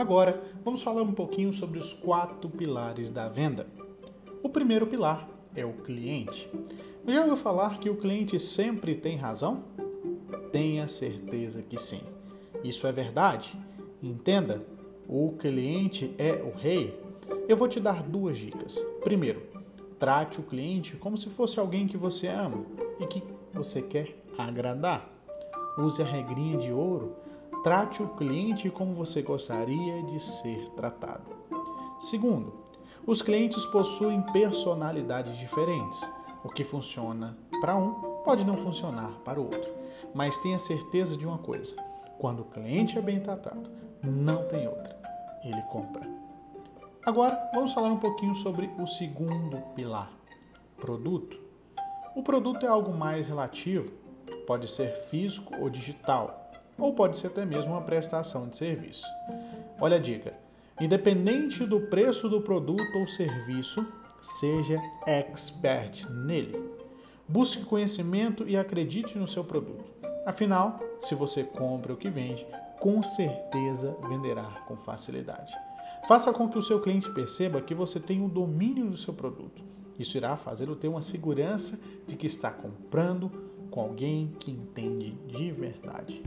Agora, vamos falar um pouquinho sobre os quatro pilares da venda. O primeiro pilar é o cliente. Já ouviu falar que o cliente sempre tem razão? Tenha certeza que sim. Isso é verdade? Entenda, o cliente é o rei. Eu vou te dar duas dicas. Primeiro, trate o cliente como se fosse alguém que você ama e que você quer agradar. Use a regrinha de ouro Trate o cliente como você gostaria de ser tratado. Segundo, os clientes possuem personalidades diferentes. O que funciona para um pode não funcionar para o outro. Mas tenha certeza de uma coisa: quando o cliente é bem tratado, não tem outra. Ele compra. Agora, vamos falar um pouquinho sobre o segundo pilar: produto. O produto é algo mais relativo, pode ser físico ou digital ou pode ser até mesmo uma prestação de serviço. Olha a dica: independente do preço do produto ou serviço, seja expert nele. Busque conhecimento e acredite no seu produto. Afinal, se você compra o que vende, com certeza venderá com facilidade. Faça com que o seu cliente perceba que você tem o domínio do seu produto. Isso irá fazê-lo ter uma segurança de que está comprando com alguém que entende de verdade.